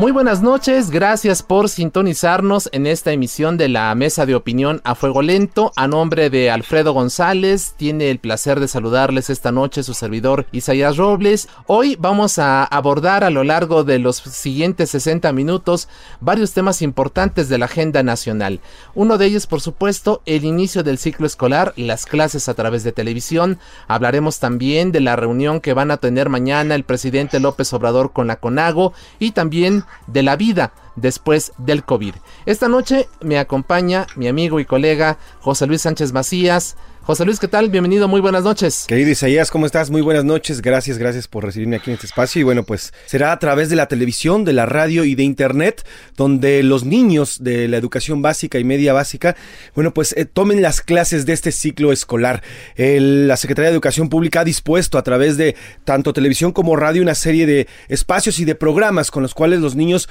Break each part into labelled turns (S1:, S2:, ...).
S1: Muy buenas noches, gracias por sintonizarnos en esta emisión de la Mesa de Opinión a Fuego Lento. A nombre de Alfredo González, tiene el placer de saludarles esta noche su servidor Isaías Robles. Hoy vamos a abordar a lo largo de los siguientes 60 minutos varios temas importantes de la agenda nacional. Uno de ellos, por supuesto, el inicio del ciclo escolar, las clases a través de televisión. Hablaremos también de la reunión que van a tener mañana el presidente López Obrador con la CONAGO y también de la vida después del COVID. Esta noche me acompaña mi amigo y colega José Luis Sánchez Macías. José Luis, ¿qué tal? Bienvenido, muy buenas noches.
S2: Querido Isaías, ¿cómo estás? Muy buenas noches, gracias, gracias por recibirme aquí en este espacio. Y bueno, pues será a través de la televisión, de la radio y de internet, donde los niños de la educación básica y media básica, bueno, pues eh, tomen las clases de este ciclo escolar. La Secretaría de Educación Pública ha dispuesto a través de tanto televisión como radio una serie de espacios y de programas con los cuales los niños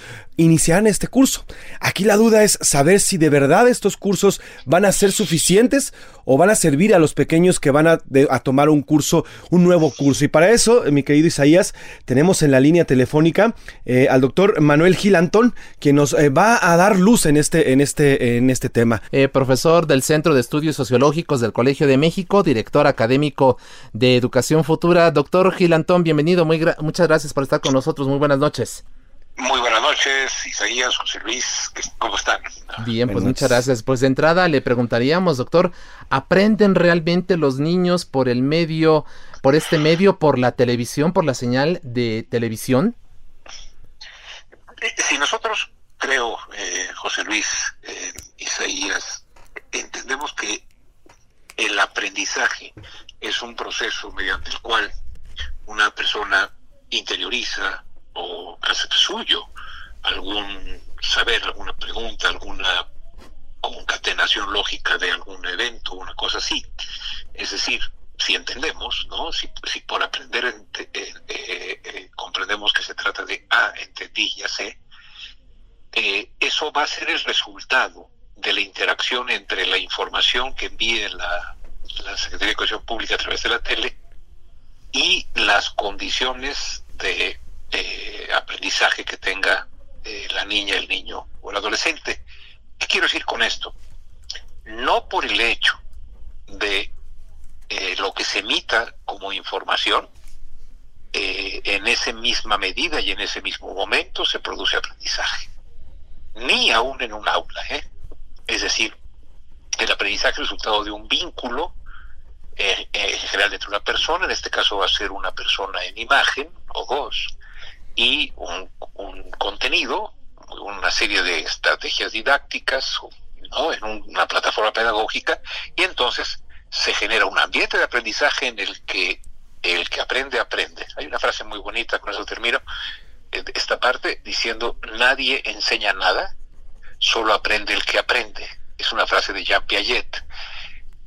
S2: iniciarán este curso. Aquí la duda es saber si de verdad estos cursos van a ser suficientes o van a servir a los pequeños que van a, tomar un curso, un nuevo curso. Y para eso, mi querido Isaías, tenemos en la línea telefónica eh, al doctor Manuel Gilantón, quien nos eh, va a dar luz en este, en este, en este tema.
S1: Eh, profesor del Centro de Estudios Sociológicos del Colegio de México, director académico de Educación Futura. Doctor Gilantón, bienvenido, muy gra muchas gracias por estar con nosotros. Muy buenas noches.
S3: Muy buenas noches, Isaías, José Luis, ¿cómo están?
S1: Bien, pues muchas gracias. Pues de entrada le preguntaríamos, doctor, ¿aprenden realmente los niños por el medio, por este medio, por la televisión, por la señal de televisión?
S3: Si nosotros, creo, eh, José Luis, eh, Isaías, entendemos que el aprendizaje es un proceso mediante el cual una persona interioriza, o hace suyo algún saber, alguna pregunta, alguna concatenación lógica de algún evento, una cosa así. Es decir, si entendemos, ¿no? Si, por aprender eh, eh, eh, comprendemos que se trata de, ah, entendí, ya sé, eso va a ser el resultado de la interacción entre la información que envíe la, la Secretaría de Educación Pública a través de la tele y las condiciones de eh, aprendizaje que tenga eh, la niña, el niño o el adolescente. ¿Qué quiero decir con esto? No por el hecho de eh, lo que se emita como información, en esa misma medida y en ese mismo momento se produce aprendizaje, ni aún en un aula. Es decir, el aprendizaje es resultado de un vínculo en general entre una persona, en este caso va a ser una persona en imagen o dos, y un, contenido, una serie de estrategias didácticas ¿no? en una plataforma pedagógica y entonces se genera un ambiente de aprendizaje en el que el que aprende aprende. Hay una frase muy bonita, con eso termino, esta parte diciendo nadie enseña nada, solo aprende el que aprende. Es una frase de Jean Piaget,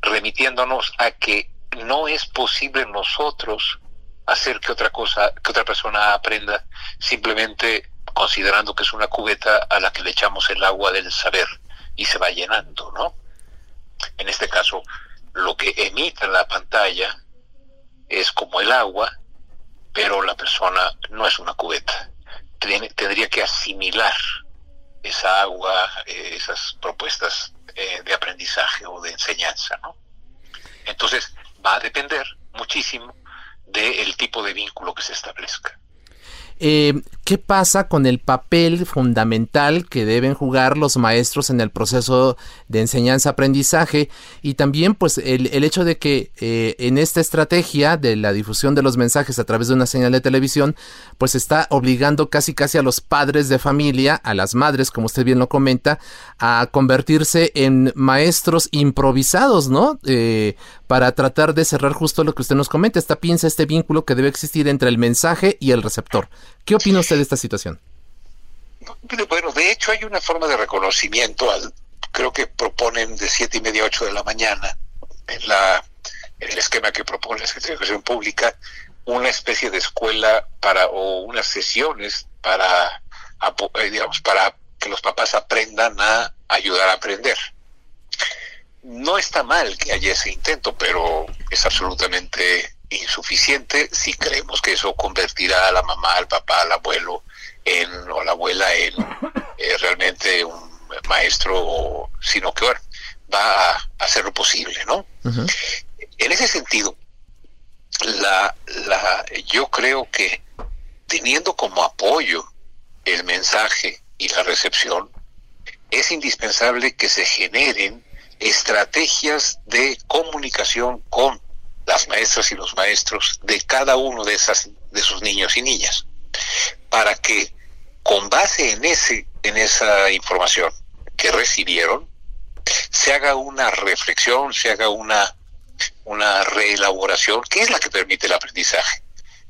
S3: remitiéndonos a que no es posible nosotros hacer que otra cosa, que otra persona aprenda simplemente considerando que es una cubeta a la que le echamos el agua del saber y se va llenando, ¿no? En este caso, lo que emite la pantalla es como el agua, pero la persona no es una cubeta. tendría que asimilar esa agua, eh, esas propuestas eh, de aprendizaje o de enseñanza, ¿no? Entonces, va a depender muchísimo del tipo de vínculo que se establezca.
S1: eh, ¿qué pasa con el papel fundamental que deben jugar los maestros en el proceso de enseñanza-aprendizaje? Y también, pues, el, el hecho de que eh, en esta estrategia de la difusión de los mensajes a través de una señal de televisión, pues está obligando casi casi a los padres de familia, a las madres, como usted bien lo comenta, a convertirse en maestros improvisados, ¿no? Eh, para tratar de cerrar justo lo que usted nos comenta, esta pinza, este vínculo que debe existir entre el mensaje y el receptor. ¿Qué opina usted de esta situación?
S3: Bueno, de hecho hay una forma de reconocimiento, al, creo que proponen de siete y media a 8 de la mañana, en, la, el esquema que propone la Secretaría de Educación Pública, una especie de escuela para o unas sesiones para, eh, digamos, para que los papás aprendan a ayudar a aprender. No está mal que haya ese intento, pero es absolutamente insuficiente si creemos que eso convertirá a la mamá, al papá, al abuelo en, o a la abuela en eh, realmente un maestro, sino que bueno, va a hacer lo posible, ¿no? En ese sentido, la, la, yo creo que teniendo como apoyo el mensaje y la recepción, es indispensable que se generen estrategias de comunicación con las maestras y los maestros de cada uno de esas de sus niños y niñas para que con base en ese en esa información que recibieron se haga una reflexión, se haga una una reelaboración que es la que permite el aprendizaje.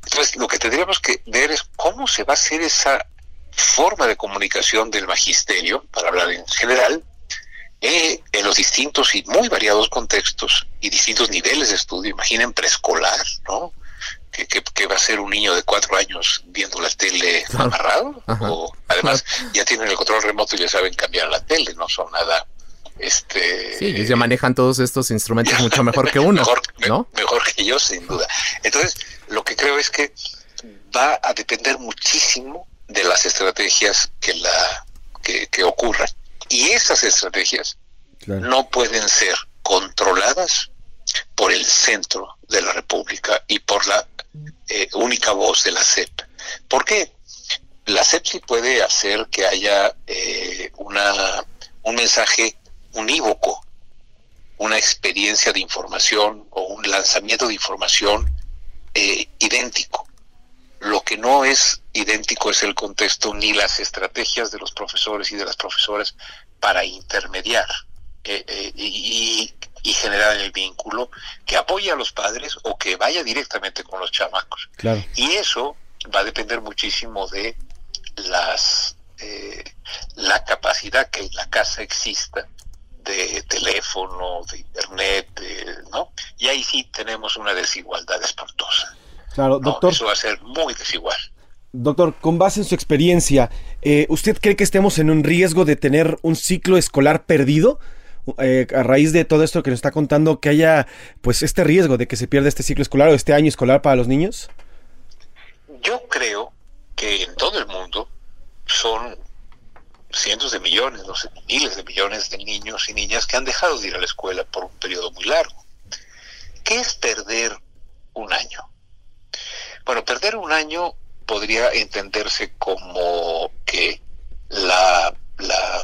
S3: Entonces, lo que tendríamos que ver es cómo se va a hacer esa forma de comunicación del magisterio, para hablar en general, eh, en los distintos y muy variados contextos y distintos niveles de estudio. Imaginen preescolar, ¿no? Que, va a ser un niño de cuatro años viendo la tele amarrado. O, además, ya tienen el control remoto y ya saben cambiar la tele, no son nada. Este,
S1: sí, ya manejan todos estos instrumentos mucho mejor que uno.
S3: mejor,
S1: ¿no?
S3: mejor que yo, sin duda. Entonces, lo que creo es que va a depender muchísimo de las estrategias que la que, que ocurran y esas estrategias no pueden ser controladas por el centro de la República y por la eh, única voz de la CEP. ¿Por qué? La CEP sí puede hacer que haya eh, una, un mensaje unívoco, una experiencia de información o un lanzamiento de información eh, idéntico. Lo que no es idéntico es el contexto ni las estrategias de los profesores y de las profesoras para intermediar y, generar el vínculo que apoye a los padres o que vaya directamente con los chamacos. Y eso va a depender muchísimo de las eh, la capacidad que en la casa exista de teléfono, de internet, ¿no? Y ahí sí tenemos una desigualdad espantosa.
S2: Claro, doctor.
S3: Eso va a ser muy desigual.
S2: Doctor, con base en su experiencia, eh, ¿usted cree que estemos en un riesgo de tener un ciclo escolar perdido? Eh, a raíz de todo esto que nos está contando, que haya pues este riesgo de que se pierda este ciclo escolar o este año escolar para los niños?
S3: Yo creo que en todo el mundo son cientos de millones, no miles de millones de niños y niñas que han dejado de ir a la escuela por un periodo muy largo. ¿Qué es perder un año? Bueno, perder un año podría entenderse como que la, la,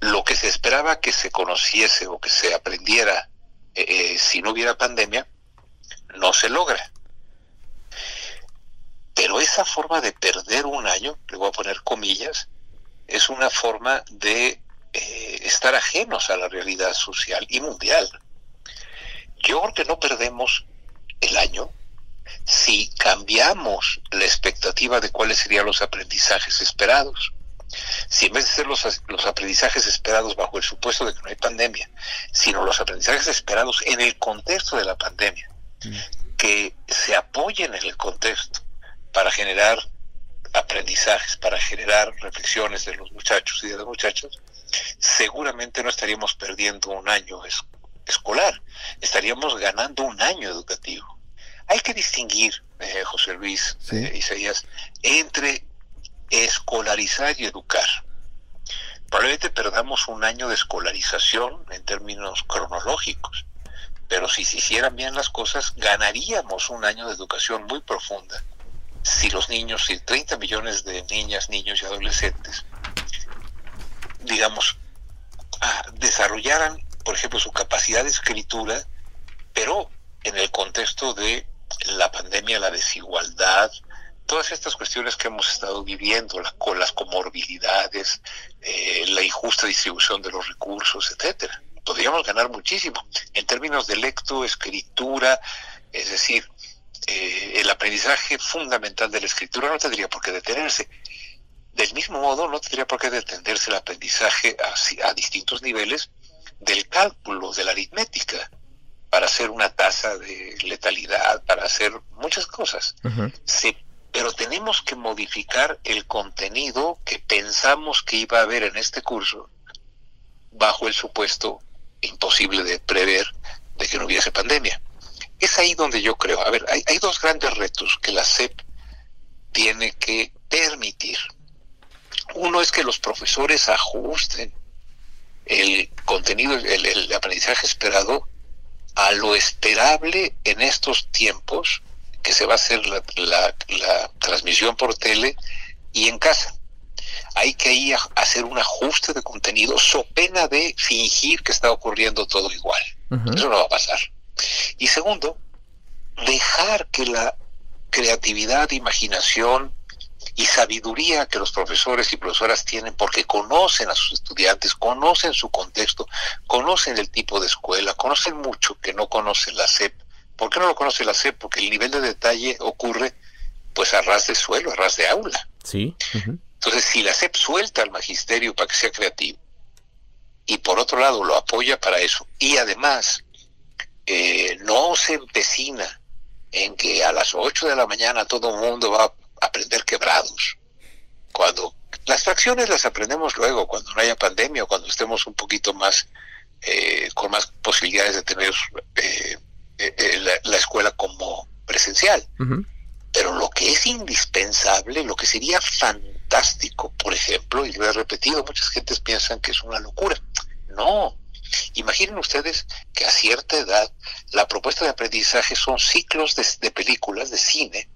S3: lo que se esperaba que se conociese o que se aprendiera eh, eh, si no hubiera pandemia, no se logra. Pero esa forma de perder un año, le voy a poner comillas, es una forma de eh, estar ajenos a la realidad social y mundial. Yo creo que no perdemos el año, si cambiamos la expectativa de cuáles serían los aprendizajes esperados. Si en vez de ser los, los, aprendizajes esperados bajo el supuesto de que no hay pandemia, sino los aprendizajes esperados en el contexto de la pandemia, mm. que se apoyen en el contexto para generar aprendizajes, para generar reflexiones de los muchachos y de las muchachas, seguramente no estaríamos perdiendo un año escolar, estaríamos ganando un año educativo. Hay que distinguir, eh, José Luis, eh, Isaías, entre escolarizar y educar. Probablemente perdamos un año de escolarización en términos cronológicos, pero si se hicieran bien las cosas, ganaríamos un año de educación muy profunda si los niños, si 30 millones de niñas, niños y adolescentes, digamos, ah, desarrollaran, por ejemplo, su capacidad de escritura, pero en el contexto de la pandemia, la desigualdad, todas estas cuestiones que hemos estado viviendo, con las comorbilidades, eh, la injusta distribución de los recursos, etcétera. Podríamos ganar muchísimo en términos de lecto, escritura, es decir, eh, el aprendizaje fundamental de la escritura no tendría por qué detenerse. Del mismo modo, no tendría por qué detenerse el aprendizaje a, a distintos niveles del cálculo, de la aritmética, para hacer una tasa de letalidad, para hacer muchas cosas. sí, pero tenemos que modificar el contenido que pensamos que iba a haber en este curso bajo el supuesto imposible de prever de que no hubiese pandemia. Es ahí donde yo creo, a ver, hay, dos grandes retos que la SEP tiene que permitir. Uno es que los profesores ajusten el contenido, el, aprendizaje esperado a lo esperable en estos tiempos que se va a hacer la, la, transmisión por tele y en casa. Hay que ir a hacer un ajuste de contenido so pena de fingir que está ocurriendo todo igual. Eso no va a pasar. Y segundo, dejar que la creatividad, imaginación y sabiduría que los profesores y profesoras tienen porque conocen a sus estudiantes, conocen su contexto, conocen el tipo de escuela, conocen mucho que no conoce la SEP. ¿Por qué no lo conoce la SEP? Porque el nivel de detalle ocurre pues a ras de suelo, a ras de aula.
S1: Sí.
S3: Entonces, si la SEP suelta al magisterio para que sea creativo y por otro lado lo apoya para eso y además eh, no se empecina en que a las 8 de la mañana todo el mundo va a aprender quebrados. Cuando las fracciones las aprendemos luego, cuando no haya pandemia o cuando estemos un poquito más, eh, con más posibilidades de tener eh, la, escuela como presencial. Pero lo que es indispensable, lo que sería fantástico, por ejemplo, y lo he repetido, muchas gentes piensan que es una locura. No, Imaginen ustedes que a cierta edad la propuesta de aprendizaje son ciclos de, películas, de cine,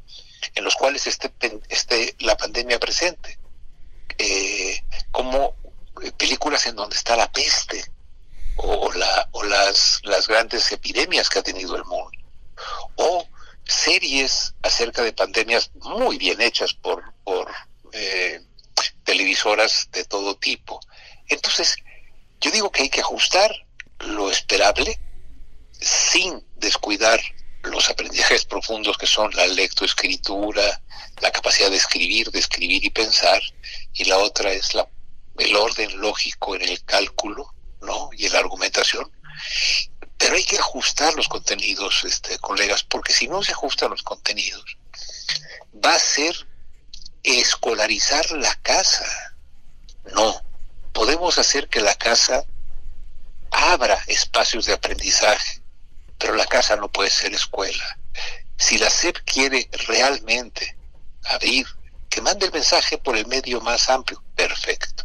S3: en los cuales esté, esté la pandemia presente, eh, como eh, películas en donde está la peste o, la, o las, las grandes epidemias que ha tenido el mundo, o series acerca de pandemias muy bien hechas por, eh, televisoras de todo tipo. Entonces, yo digo que hay que ajustar lo esperable sin descuidar los aprendizajes profundos que son la lectoescritura, la capacidad de escribir, de escribir y pensar, y la otra es la, el orden lógico en el cálculo, ¿no? Y la argumentación. Pero hay que ajustar los contenidos, este, colegas, porque si no se ajustan los contenidos, va a ser escolarizar la casa. No, podemos hacer que la casa abra espacios de aprendizaje, pero la casa no puede ser escuela. Si la SEP quiere realmente abrir, que mande el mensaje por el medio más amplio, perfecto,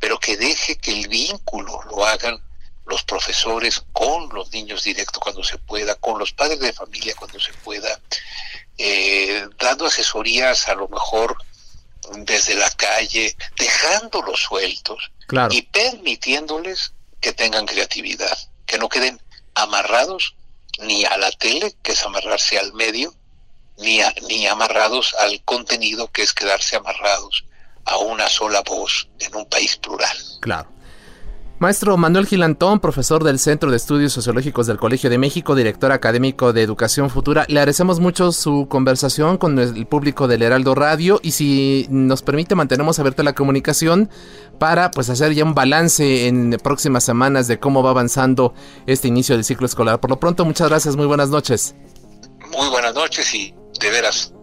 S3: pero que deje que el vínculo lo hagan los profesores con los niños directos cuando se pueda, con los padres de familia cuando se pueda, eh, dando asesorías a lo mejor desde la calle, dejándolos sueltos y permitiéndoles que tengan creatividad, que no queden amarrados ni a la tele, que es amarrarse al medio, ni, ni amarrados al contenido, que es quedarse amarrados a una sola voz en un país plural.
S1: Claro. Maestro Manuel Gilantón, profesor del Centro de Estudios Sociológicos del Colegio de México, director académico de Educación Futura, le agradecemos mucho su conversación con el público del Heraldo Radio y si nos permite mantenemos abierta la comunicación para pues hacer ya un balance en próximas semanas de cómo va avanzando este inicio del ciclo escolar. Por lo pronto, muchas gracias, muy buenas noches.
S3: Muy buenas noches y de veras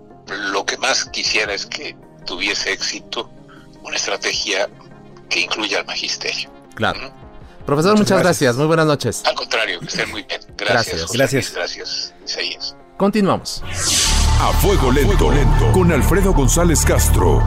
S3: lo que más quisiera es que tuviese éxito una estrategia que incluya al magisterio.
S1: Claro. Profesor, muchas, gracias. Muy buenas noches.
S3: Al contrario, que estén muy bien. Gracias.
S2: Gracias.
S3: Gracias, Isaías.
S1: Continuamos.
S4: A fuego lento, lento, con Alfredo González Castro.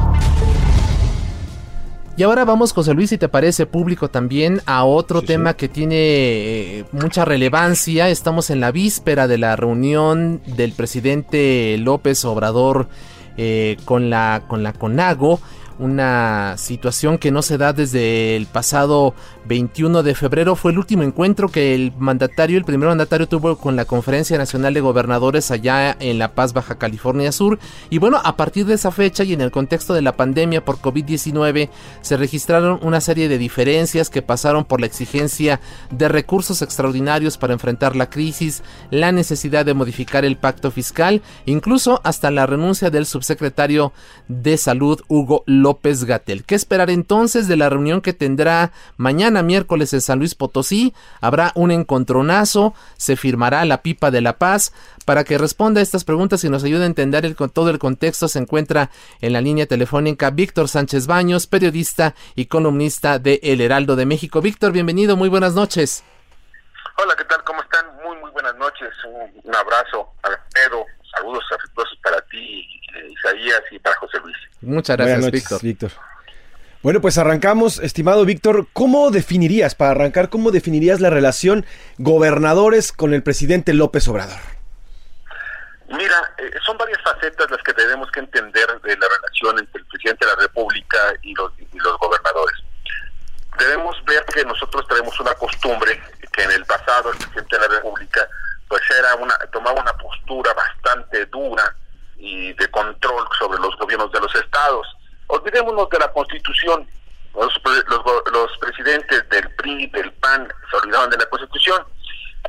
S1: Y ahora vamos, José Luis, si te parece público también, a otro tema que tiene eh, mucha relevancia. Estamos en la víspera de la reunión del presidente López Obrador eh, con la con la CONAGO una situación que no se da desde el pasado 21 de febrero. Fue el último encuentro que el mandatario, el primer mandatario tuvo con la Conferencia Nacional de Gobernadores allá en La Paz, Baja California Sur. Y bueno, a partir de esa fecha y en el contexto de la pandemia por COVID-19, se registraron una serie de diferencias que pasaron por la exigencia de recursos extraordinarios para enfrentar la crisis, la necesidad de modificar el pacto fiscal, incluso hasta la renuncia del subsecretario de Salud, Hugo López Gatel. ¿Qué esperar entonces de la reunión que tendrá mañana miércoles en San Luis Potosí? Habrá un encontronazo, se firmará la pipa de la paz. Para que responda a estas preguntas y nos ayude a entender el, todo el contexto, se encuentra en la línea telefónica Víctor Sánchez Baños, periodista y columnista de El Heraldo de México. Víctor, bienvenido, muy buenas noches.
S5: Hola, ¿qué tal? ¿Cómo están? Muy, muy buenas noches. Un, abrazo, Alfredo. Saludos afectuosos para ti, Isaías, y para José Luis.
S1: Muchas gracias, Víctor. Víctor.
S2: Bueno, pues arrancamos, estimado Víctor. ¿Cómo definirías, para arrancar, cómo definirías la relación gobernadores con el presidente López Obrador?
S5: Mira, eh, son varias facetas las que tenemos que entender de la relación entre el presidente de la República y los, y los gobernadores. Debemos ver que nosotros tenemos una costumbre que en el pasado el presidente de la República pues era una tomaba una postura bastante dura y de control sobre los gobiernos de los estados. Olvidémonos de la Constitución. Los, los, presidentes del PRI, del PAN, se olvidaban de la Constitución.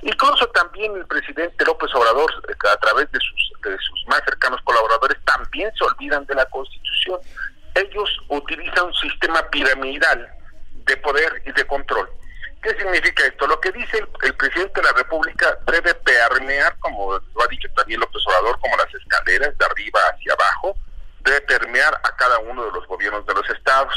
S5: Incluso también el presidente López Obrador, a través de sus, de sus más cercanos colaboradores, también se olvidan de la Constitución. Ellos utilizan un sistema piramidal de poder y de control. ¿Qué significa esto? Lo que dice el, presidente de la República debe permear, como lo ha dicho también López Obrador, como las escaleras de arriba hacia abajo, debe permear a cada uno de los gobiernos de los estados.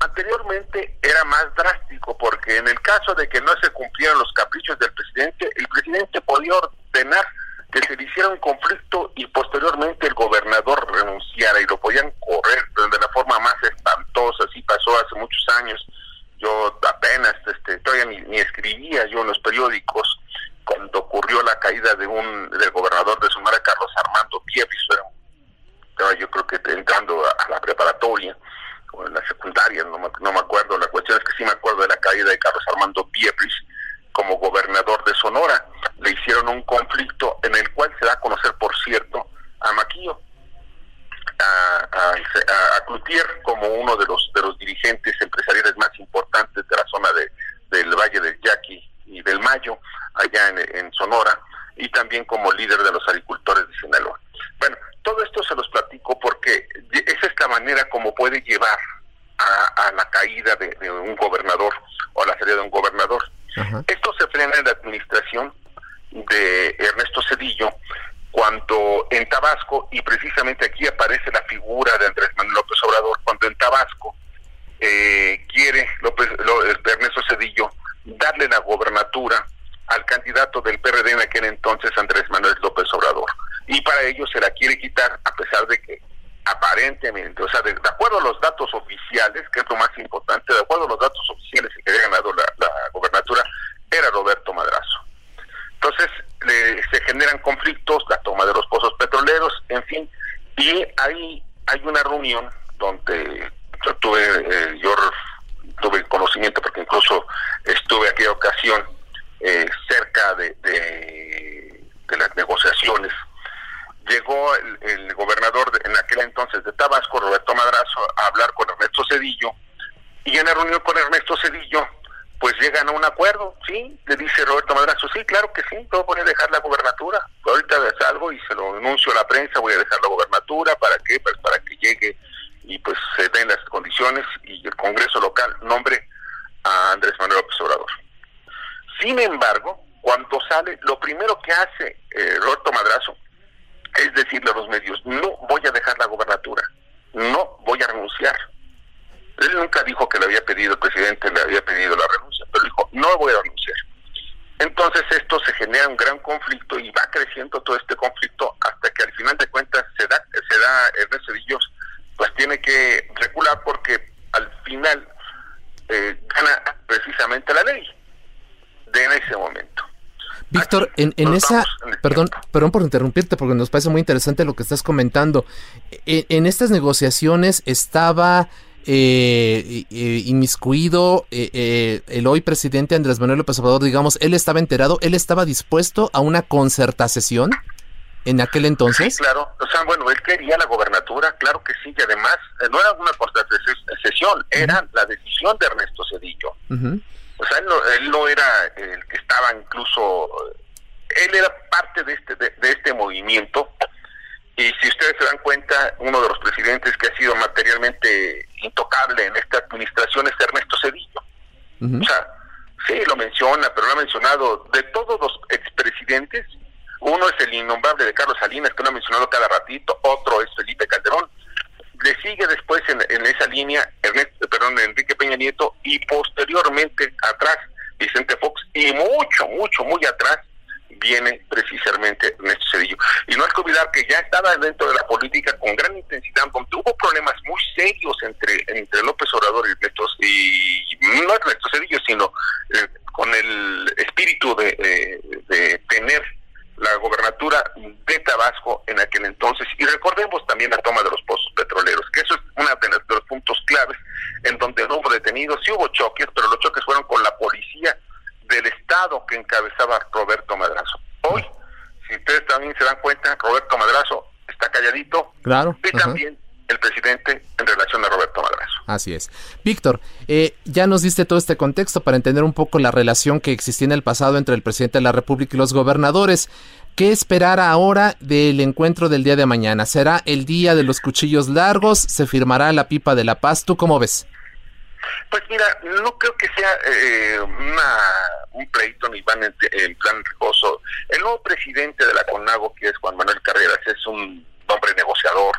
S5: Anteriormente era más drástico porque en el caso de que no se cumplieran los caprichos del presidente, el presidente podía ordenar que se hiciera un conflicto y posteriormente el gobernador renunciara y lo podían correr de la forma más espantosa. Así pasó hace muchos años yo apenas este, todavía ni, escribía yo en los periódicos cuando ocurrió la caída de un del gobernador de Sonora Carlos Armando Piepis estaba yo creo que entrando a, la preparatoria o en la secundaria no me, no me acuerdo. La cuestión es que sí me acuerdo de la caída de Carlos Armando Piepis como gobernador de Sonora. Le hicieron un conflicto en el cual se da a conocer por cierto a Maquillo a, a, Cloutier como uno de los de los dirigentes empresariales más importantes de la zona de, del Valle del Yaqui y del Mayo, allá en, Sonora, y también como líder de los agricultores de Sinaloa. Bueno, todo esto se los platico porque esa es la manera como puede llevar a, la caída de, un gobernador o a la salida de un gobernador. Esto se frena en la administración de Ernesto Cedillo, cuando en Tabasco, y precisamente aquí aparece la figura de Andrés Manuel López Obrador, cuando en Tabasco eh, quiere López, Ernesto Cedillo darle la gobernatura al candidato del PRD en aquel entonces, Andrés Manuel López Obrador. Y para ello se la quiere quitar, a pesar de que aparentemente, o sea, de, acuerdo a los datos oficiales, que es lo más importante, de acuerdo a los datos oficiales que había ganado la, la gobernatura, era Roberto Madrazo. Entonces, se generan conflictos, la toma de los pozos petroleros, en fin, y ahí hay una reunión donde yo tuve, eh, yo tuve conocimiento porque incluso estuve aquella ocasión eh, cerca de, de, las negociaciones. Llegó el, gobernador en aquel de Tabasco, Roberto Madrazo, a hablar con Ernesto Cedillo, y en la reunión con Ernesto Cedillo pues llegan a un acuerdo, sí, le dice Roberto Madrazo, sí, claro que sí, yo voy a dejar la gobernatura, ahorita salgo y se lo anuncio a la prensa, voy a dejar la gobernatura, ¿para qué? Pues para que llegue y pues se den las condiciones y el Congreso local nombre a Andrés Manuel López Obrador. Sin embargo, cuando sale, lo primero que hace eh, Roberto Madrazo es decirle a los medios, no voy a dejar la gobernatura, no voy a renunciar, él nunca dijo que le había pedido, el presidente le había pedido la renuncia, pero dijo, no voy a renunciar. Entonces esto se genera un gran conflicto y va creciendo todo este conflicto hasta que al final de cuentas se da, se da Ernesto Cedillos, pues tiene que recular porque al final eh, gana precisamente la ley de en ese momento.
S1: Víctor, en, en esa, perdón, perdón por interrumpirte porque nos parece muy interesante lo que estás comentando. En, en estas negociaciones estaba eh, eh, inmiscuido eh, eh, el hoy presidente Andrés Manuel López Obrador, digamos, él estaba enterado, él estaba dispuesto a una concertación en aquel entonces.
S5: Sí, claro, o sea, bueno, él quería la gobernatura, claro que sí, y además eh, no era una concertación, era la decisión de Ernesto Cedillo. O sea, él no, él no era el que estaba incluso, él era parte de este, de, de este movimiento. Y si ustedes se dan cuenta, uno de los presidentes que ha sido materialmente intocable en esta administración es Ernesto Cedillo. O sea, sí, lo menciona, pero lo ha mencionado de todos los expresidentes. Uno es el innombrable de Carlos Salinas, que lo ha mencionado cada ratito. Otro es Felipe Calderón. Le sigue después en, en esa línea Ernesto, perdón, Enrique Peña Nieto y posteriormente atrás Vicente Fox y mucho, mucho, muy atrás viene precisamente Ernesto Cedillo. Y no hay que olvidar que ya estaba dentro de la política con gran intensidad, donde hubo problemas muy serios entre, entre López Obrador y Ernesto, y no Ernesto Cedillo, sino eh, con el espíritu de, eh, de tener la gobernatura de Tabasco en aquel entonces. Y recordemos también la toma de los pozos petroleros, que eso es uno de los puntos claves en donde no hubo detenidos, sí hubo choques, pero los choques fueron con la policía del Estado que encabezaba Roberto Madrazo. Hoy, si ustedes también se dan cuenta, Roberto Madrazo está calladito
S1: Claro.
S5: y
S1: ajá.
S5: también el presidente en relación a Roberto Madrazo.
S1: Así es. Víctor, eh, ya nos diste todo este contexto para entender un poco la relación que existía en el pasado entre el presidente de la República y los gobernadores. ¿Qué esperar ahora del encuentro del día de mañana? ¿Será el día de los cuchillos largos? ¿Se firmará la pipa de la paz? ¿Tú cómo ves?
S5: Pues mira, no creo que sea eh, una, un pleito ni van en, en plan rijoso. El nuevo presidente de la CONAGO, que es Juan Manuel Carreras, es un hombre negociador,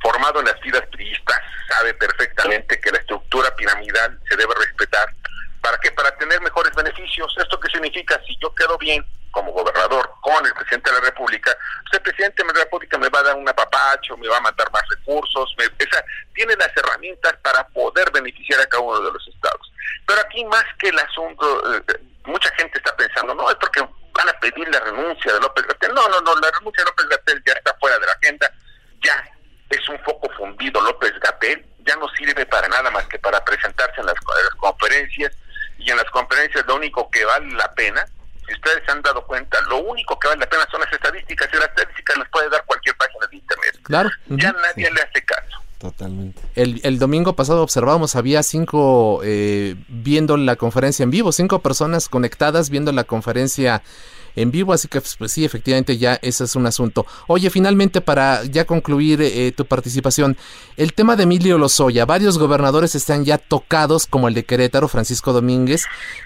S5: formado en las filas priistas, sabe perfectamente que la estructura piramidal se debe respetar. ¿Para qué? Para tener mejores beneficios. ¿Esto qué significa? Si yo quedo bien como gobernador presidente de la República, pues el presidente de la República me va a dar un apapacho, me va a mandar más recursos, me, o sea, tiene las herramientas para poder beneficiar a cada uno de los estados. Pero aquí más que el asunto, eh, mucha gente está pensando, no, es porque van a pedir la renuncia de López Gatel. No, no, no, la renuncia de López Gatel ya está fuera de la agenda, ya es un foco fundido López Gatel, ya no sirve para nada más que para presentarse en las, en las conferencias y en las conferencias lo único que vale la pena, si ustedes se han dado cuenta, lo único que vale la pena son las estadísticas y las estadísticas las puede dar cualquier página de internet.
S1: Claro.
S5: Ya nadie le hace caso.
S2: Totalmente.
S1: El, el domingo pasado observábamos, había cinco eh, viendo la conferencia en vivo, cinco personas conectadas viendo la conferencia en vivo, así que pues, sí, efectivamente ya ese es un asunto. Oye, finalmente para ya concluir eh, tu participación, el tema de Emilio Lozoya, varios gobernadores están ya tocados, como el de Querétaro, Francisco Domínguez.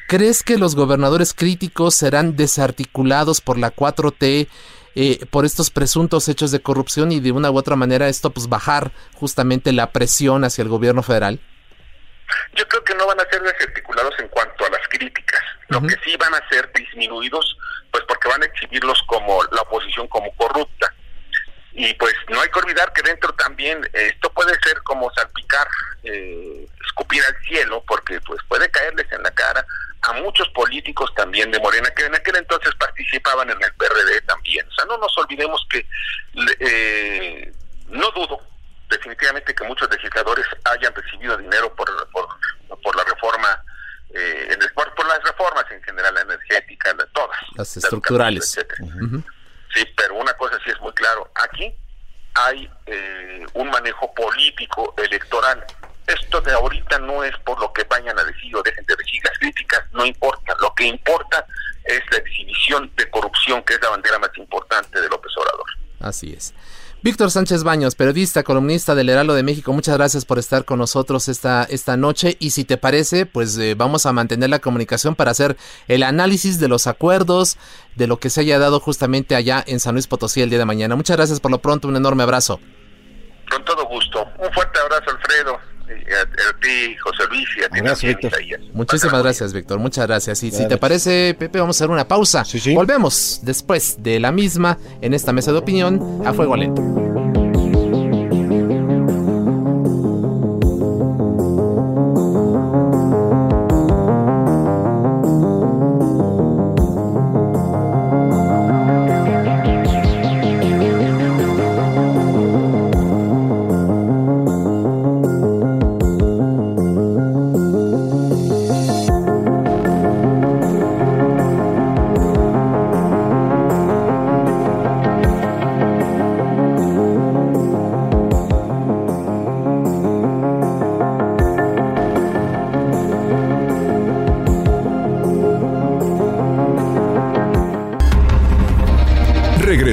S1: ¿Crees que los gobernadores críticos serán desarticulados por la 4T? eh, por estos presuntos hechos de corrupción y de una u otra manera esto pues bajar justamente la presión hacia el gobierno federal?
S5: Yo creo que no van a ser desarticulados en cuanto a las críticas. Lo que sí van a ser disminuidos, pues porque van a exhibirlos como la oposición como corrupta. Y pues no hay que olvidar que dentro también esto puede ser como salpicar, eh, escupir al cielo, porque pues puede caerles en la cara a muchos políticos también de Morena que en aquel entonces participaban en el PRD también. O sea, no nos olvidemos que eh, no dudo definitivamente que muchos legisladores hayan recibido dinero por, por, por la reforma, eh, en el- por, por las reformas en general, la energética, la- todas.
S1: Las estructurales.
S5: Sí, pero una cosa sí es muy claro. Aquí hay eh, un manejo político electoral. Esto de ahorita no es por lo que vayan a decir o dejen de decir. Las críticas no importan. Lo que importa es la exhibición de corrupción, que es la bandera más importante de López Obrador.
S1: Así es. Víctor Sánchez Baños, periodista, columnista del Heraldo de México, muchas gracias por estar con nosotros esta, esta noche y si te parece, pues eh, vamos a mantener la comunicación para hacer el análisis de los acuerdos, de lo que se haya dado justamente allá en San Luis Potosí el día de mañana. Muchas gracias por lo pronto, un enorme abrazo.
S5: Con todo gusto. Un fuerte abrazo, Alfredo. A, a ti, José Luis, y a ti
S2: Víctor.
S1: Muchísimas gracias, Víctor. Muchas gracias. Y si te parece, Pepe, vamos a hacer una pausa.
S2: Sí, sí.
S1: Volvemos después de la misma en esta mesa de opinión a fuego lento.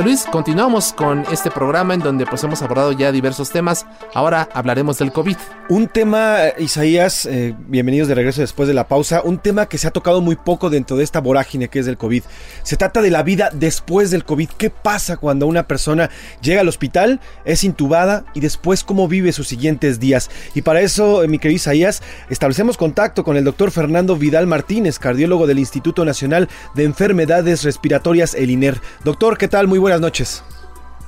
S1: Luis, continuamos con este programa en donde pues hemos abordado ya diversos temas. Ahora hablaremos del COVID.
S2: Un tema, Isaías, eh, bienvenidos de regreso después de la pausa, un tema que se ha tocado muy poco dentro de esta vorágine que es del COVID. Se trata de la vida después del COVID. ¿Qué pasa cuando una persona llega al hospital, es intubada y después cómo vive sus siguientes días? Y para eso, eh, mi querido Isaías, establecemos contacto con el doctor Fernando Vidal Martínez, cardiólogo del Instituto Nacional de Enfermedades Respiratorias, el INER. Doctor, ¿qué tal? Muy buenas noches.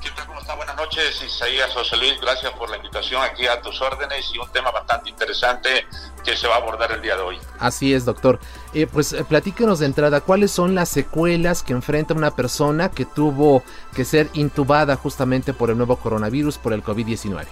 S6: ¿Qué tal? ¿Cómo está? Buenas noches, Isaías José Luis. Gracias por la invitación aquí a tus órdenes y un tema bastante interesante que se va a abordar el día de hoy.
S1: Así es, doctor. Eh, pues eh, platíquenos de entrada, ¿cuáles son las secuelas que enfrenta una persona que tuvo que ser intubada justamente por el nuevo coronavirus, por el COVID-19?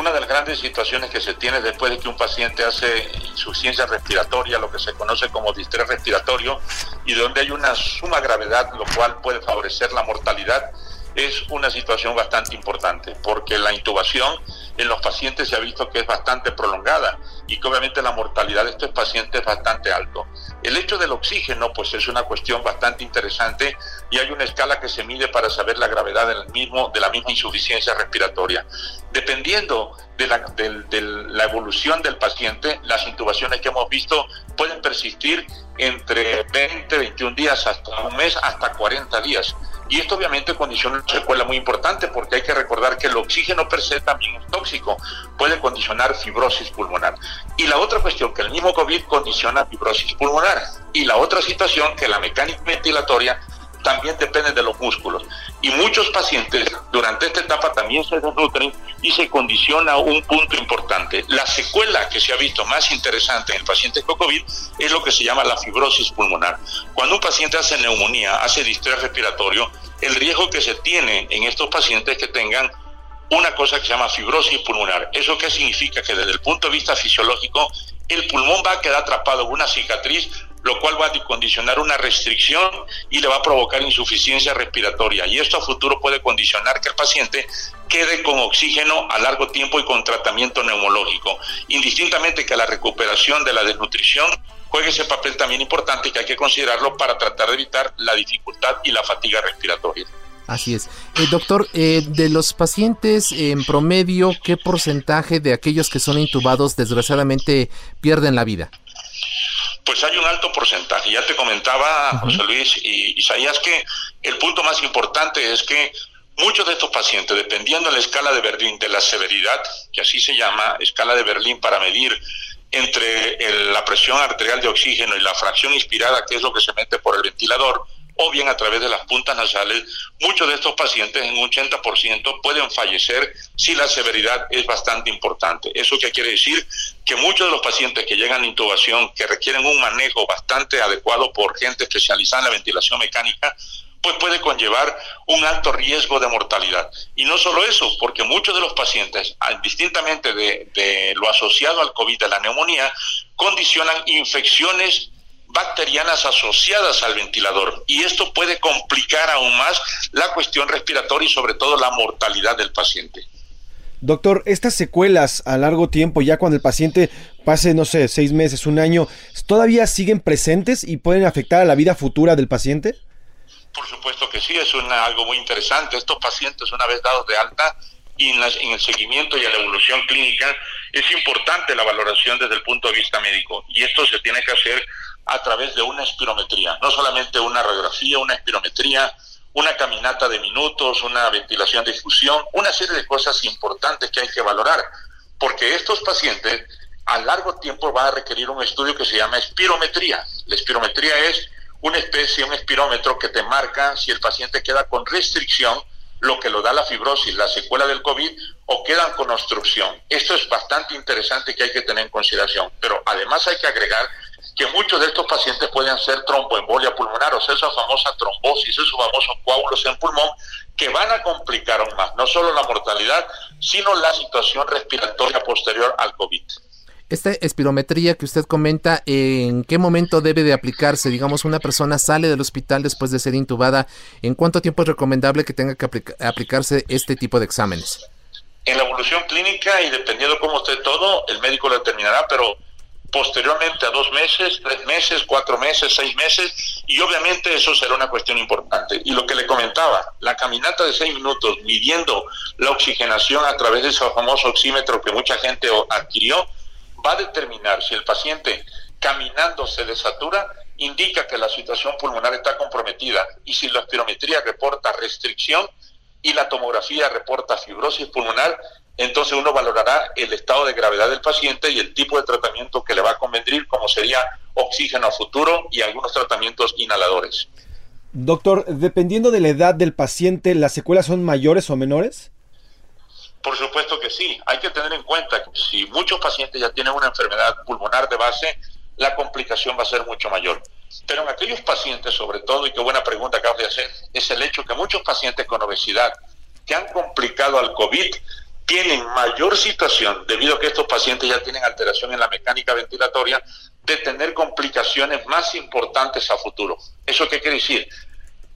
S6: Una de las grandes situaciones que se tiene después de que un paciente hace insuficiencia respiratoria, lo que se conoce como distrés respiratorio, y donde hay una suma gravedad, lo cual puede favorecer la mortalidad, es una situación bastante importante, porque la intubación en los pacientes se ha visto que es bastante prolongada y que obviamente la mortalidad de estos pacientes es bastante alto. El hecho del oxígeno, pues es una cuestión bastante interesante y hay una escala que se mide para saber la gravedad del mismo, de la misma insuficiencia respiratoria. Dependiendo de la, de la evolución del paciente, las intubaciones que hemos visto pueden persistir entre 20, 21 días hasta un mes, hasta 40 días. Y esto obviamente condiciona una secuela muy importante porque hay que recordar que el oxígeno per se también es tóxico, puede condicionar fibrosis pulmonar. Y la otra cuestión, que el mismo COVID condiciona fibrosis pulmonar. Y la otra situación, que la mecánica ventilatoria también depende de los músculos. Y muchos pacientes durante esta etapa también se desnutren y se condiciona un punto importante. La secuela que se ha visto más interesante en el paciente con COVID es lo que se llama la fibrosis pulmonar. Cuando un paciente hace neumonía, hace distrés respiratorio, el riesgo que se tiene en estos pacientes es que tengan una cosa que se llama fibrosis pulmonar. ¿Eso qué significa? Que desde el punto de vista fisiológico, el pulmón va a quedar atrapado en una cicatriz lo cual va a condicionar una restricción y le va a provocar insuficiencia respiratoria. Y esto a futuro puede condicionar que el paciente quede con oxígeno a largo tiempo y con tratamiento neumológico, indistintamente que la recuperación de la desnutrición juegue ese papel también importante que hay que considerarlo para tratar de evitar la dificultad y la fatiga respiratoria.
S1: Así es. Eh, doctor, eh, de los pacientes en promedio, ¿qué porcentaje de aquellos que son intubados desgraciadamente pierden la vida?
S6: Pues hay un alto porcentaje. Ya te comentaba, José Luis y Isaías, que el punto más importante es que muchos de estos pacientes, dependiendo de la escala de Berlín, de la severidad, que así se llama, escala de Berlín para medir entre la presión arterial de oxígeno y la fracción inspirada, que es lo que se mete por el ventilador, o bien a través de las puntas nasales, muchos de estos pacientes, en un 80%, pueden fallecer si la severidad es bastante importante. ¿Eso qué quiere decir? Que muchos de los pacientes que llegan a intubación, que requieren un manejo bastante adecuado por gente especializada en la ventilación mecánica, pues puede conllevar un alto riesgo de mortalidad. Y no solo eso, porque muchos de los pacientes, distintamente de, de lo asociado al COVID, de la neumonía, condicionan infecciones bacterianas asociadas al ventilador y esto puede complicar aún más la cuestión respiratoria y sobre todo la mortalidad del paciente.
S2: Doctor, estas secuelas a largo tiempo, ya cuando el paciente pase, no sé, seis meses, un año, ¿todavía siguen presentes y pueden afectar a la vida futura del paciente?
S6: Por supuesto que sí, es una, algo muy interesante. Estos pacientes, una vez dados de alta, y en, en, el seguimiento y en la evolución clínica, es importante la valoración desde el punto de vista médico. Y esto se tiene que hacer a través de una espirometría, no solamente una radiografía, una espirometría, una caminata de minutos, una ventilación de difusión, una serie de cosas importantes que hay que valorar, porque estos pacientes a largo tiempo van a requerir un estudio que se llama espirometría. La espirometría es una especie, un espirómetro que te marca si el paciente queda con restricción, lo que lo da la fibrosis, la secuela del COVID, o quedan con obstrucción. Esto es bastante interesante que hay que tener en consideración, pero además hay que agregar que muchos de estos pacientes pueden ser tromboembolia pulmonar, o sea, esa famosa trombosis, esos famosos coágulos en pulmón, que van a complicar aún más, no solo la mortalidad, sino la situación respiratoria posterior al COVID.
S1: Esta espirometría que usted comenta, ¿en qué momento debe de aplicarse? Digamos, una persona sale del hospital después de ser intubada, ¿en cuánto tiempo es recomendable que tenga que aplicarse este tipo de exámenes?
S6: En la evolución clínica y dependiendo cómo esté todo, el médico lo determinará, pero posteriormente a dos meses, tres meses, cuatro meses, seis meses, y obviamente eso será una cuestión importante. Y lo que le comentaba, la caminata de seis minutos midiendo la oxigenación a través de ese famoso oxímetro que mucha gente adquirió, va a determinar si el paciente caminando se desatura, indica que la situación pulmonar está comprometida, y si la espirometría reporta restricción y la tomografía reporta fibrosis pulmonar, entonces uno valorará el estado de gravedad del paciente y el tipo de tratamiento que le va a convenir, como sería oxígeno a futuro y algunos tratamientos inhaladores.
S2: Doctor, dependiendo de la edad del paciente, ¿las secuelas son mayores o menores?
S6: Por supuesto que sí. Hay que tener en cuenta que si muchos pacientes ya tienen una enfermedad pulmonar de base, la complicación va a ser mucho mayor. Pero en aquellos pacientes, sobre todo, y qué buena pregunta acabas de hacer, es el hecho que muchos pacientes con obesidad que han complicado al COVID tienen mayor situación, debido a que estos pacientes ya tienen alteración en la mecánica ventilatoria, de tener complicaciones más importantes a futuro. ¿Eso qué quiere decir?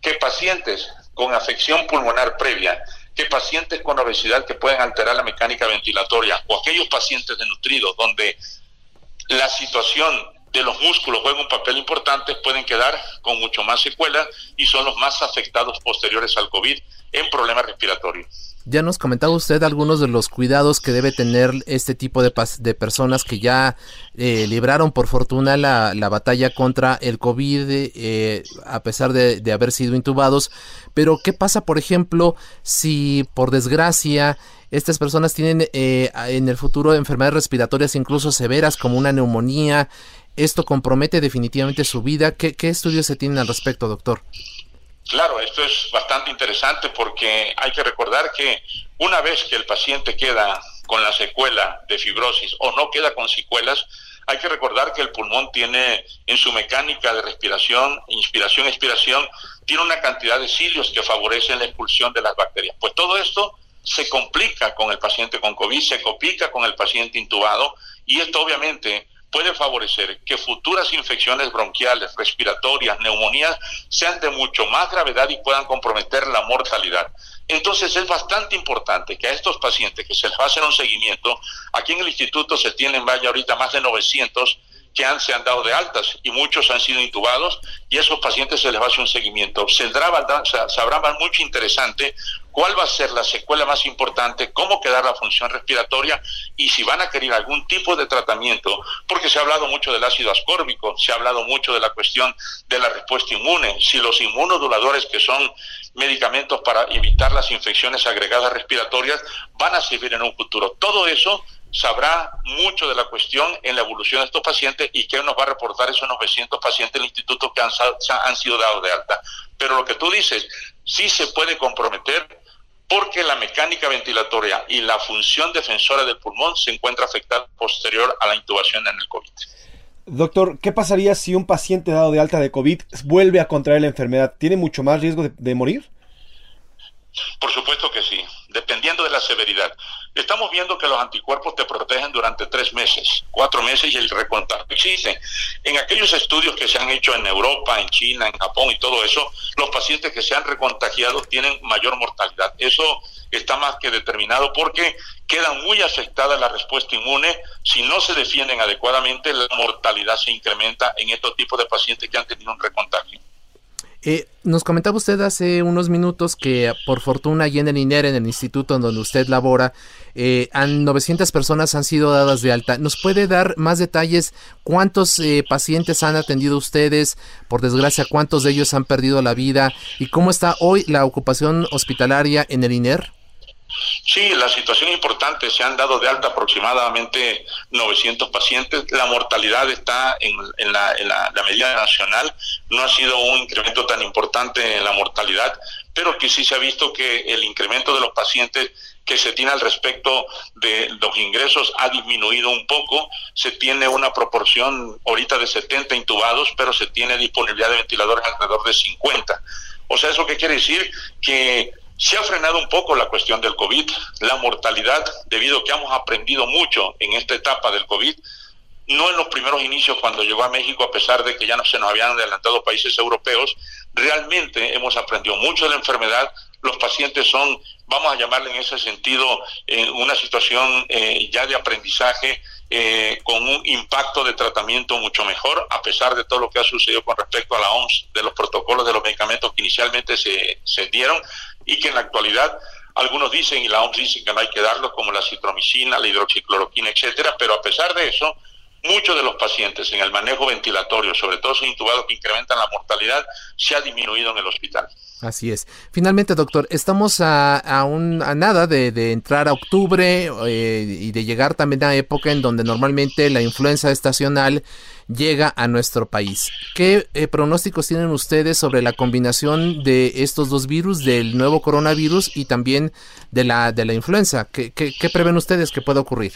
S6: Que pacientes con afección pulmonar previa, que pacientes con obesidad que pueden alterar la mecánica ventilatoria, o aquellos pacientes desnutridos donde la situación de los músculos juega un papel importante, pueden quedar con mucho más secuelas y son los más afectados posteriores al COVID en problemas respiratorios.
S1: Ya nos comentaba usted algunos de los cuidados que debe tener este tipo de, personas que ya eh, libraron por fortuna la, batalla contra el COVID eh, a pesar de, haber sido intubados. Pero ¿qué pasa, por ejemplo, si por desgracia estas personas tienen eh, en el futuro enfermedades respiratorias incluso severas como una neumonía? ¿Esto compromete definitivamente su vida? ¿Qué, qué estudios se tienen al respecto, doctor?
S6: Claro, esto es bastante interesante porque hay que recordar que una vez que el paciente queda con la secuela de fibrosis o no queda con secuelas, hay que recordar que el pulmón tiene en su mecánica de respiración, inspiración, expiración, tiene una cantidad de cilios que favorecen la expulsión de las bacterias. Pues todo esto se complica con el paciente con COVID, se complica con el paciente intubado y esto obviamente puede favorecer que futuras infecciones bronquiales, respiratorias, neumonías sean de mucho más gravedad y puedan comprometer la mortalidad. Entonces es bastante importante que a estos pacientes que se les va un seguimiento, aquí en el instituto se tienen, vaya ahorita, más de 900 que se han dado de altas y muchos han sido intubados y a esos pacientes se les va a hacer un seguimiento. Sabrá mucho interesante cuál va a ser la secuela más importante, cómo quedar la función respiratoria y si van a querer algún tipo de tratamiento, porque se ha hablado mucho del ácido ascórbico, se ha hablado mucho de la cuestión de la respuesta inmune, si los inmunoduladores, que son medicamentos para evitar las infecciones agregadas respiratorias, van a servir en un futuro. Todo eso sabrá mucho de la cuestión en la evolución de estos pacientes y qué nos va a reportar esos 900 pacientes del instituto que han, han sido dados de alta. Pero lo que tú dices, sí se puede comprometer porque la mecánica ventilatoria y la función defensora del pulmón se encuentra afectada posterior a la intubación en el COVID.
S2: Doctor, ¿qué pasaría si un paciente dado de alta de COVID vuelve a contraer la enfermedad? ¿Tiene mucho más riesgo de morir?
S6: Por supuesto que sí, dependiendo de la severidad. Estamos viendo que los anticuerpos te protegen durante tres meses, cuatro meses y el recontacto existe. En aquellos estudios que se han hecho en Europa, en China, en Japón y todo eso, los pacientes que se han recontagiado tienen mayor mortalidad. Eso está más que determinado porque queda muy afectada la respuesta inmune. Si no se defienden adecuadamente, la mortalidad se incrementa en estos tipos de pacientes que han tenido un recontagio.
S1: Eh, nos comentaba usted hace unos minutos que por fortuna allí en el INER, en el instituto en donde usted labora, eh, 900 personas han sido dadas de alta. ¿Nos puede dar más detalles? ¿Cuántos eh, pacientes han atendido ustedes? Por desgracia, ¿cuántos de ellos han perdido la vida? ¿Y cómo está hoy la ocupación hospitalaria en el INER?
S6: Sí, la situación es importante. Se han dado de alta aproximadamente 900 pacientes. La mortalidad está en, la, medida nacional. No ha sido un incremento tan importante en la mortalidad, pero que sí se ha visto que el incremento de los pacientes que se tiene al respecto de los ingresos ha disminuido un poco, se tiene una proporción ahorita de 70 intubados, pero se tiene disponibilidad de ventiladores alrededor de 50. O sea, ¿eso qué quiere decir? Que se ha frenado un poco la cuestión del COVID, la mortalidad, debido a que hemos aprendido mucho en esta etapa del COVID, no en los primeros inicios cuando llegó a México, a pesar de que ya no se nos habían adelantado países europeos, realmente hemos aprendido mucho de la enfermedad. Los pacientes son, vamos a llamarle en ese sentido, en una situación eh, ya de aprendizaje eh, con un impacto de tratamiento mucho mejor, a pesar de todo lo que ha sucedido con respecto a la OMS, de los protocolos de los medicamentos que inicialmente se dieron y que en la actualidad algunos dicen, y la OMS dice que no hay que darlos, como la citromicina, la hidroxicloroquina, etcétera, pero a pesar de eso, muchos de los pacientes en el manejo ventilatorio, sobre todo esos intubados que incrementan la mortalidad, se ha disminuido en el hospital.
S1: Así es. Finalmente, doctor, estamos a, a, a nada de, de, entrar a octubre eh, y de llegar también a época en donde normalmente la influenza estacional llega a nuestro país. ¿Qué eh, pronósticos tienen ustedes sobre la combinación de estos dos virus, del nuevo coronavirus y también de la, de la influenza? ¿Qué, qué, qué prevén ustedes que pueda ocurrir?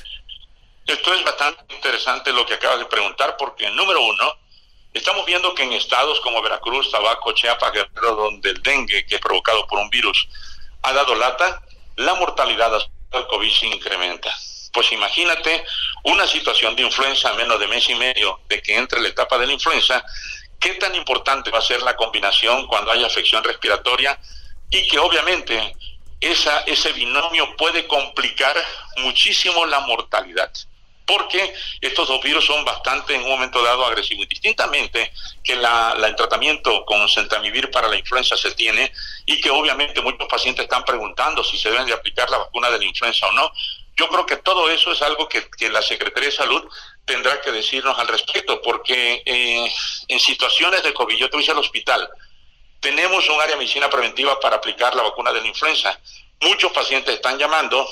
S6: Esto es bastante interesante lo que acabas de preguntar porque, número uno, estamos viendo que en estados como Veracruz, Tabaco, Chiapas, Guerrero, donde el dengue, que es provocado por un virus, ha dado lata, la mortalidad del COVID se incrementa. Pues imagínate una situación de influenza a menos de mes y medio de que entre la etapa de la influenza, qué tan importante va a ser la combinación cuando haya afección respiratoria y que obviamente esa, ese binomio puede complicar muchísimo la mortalidad porque estos dos virus son bastante en un momento dado agresivos. Distintamente que la, la, el tratamiento con centamivir para la influenza se tiene y que obviamente muchos pacientes están preguntando si se deben de aplicar la vacuna de la influenza o no. Yo creo que todo eso es algo que, la Secretaría de Salud tendrá que decirnos al respecto, porque eh, en situaciones de COVID, yo te voy al hospital, tenemos un área de medicina preventiva para aplicar la vacuna de la influenza. Muchos pacientes están llamando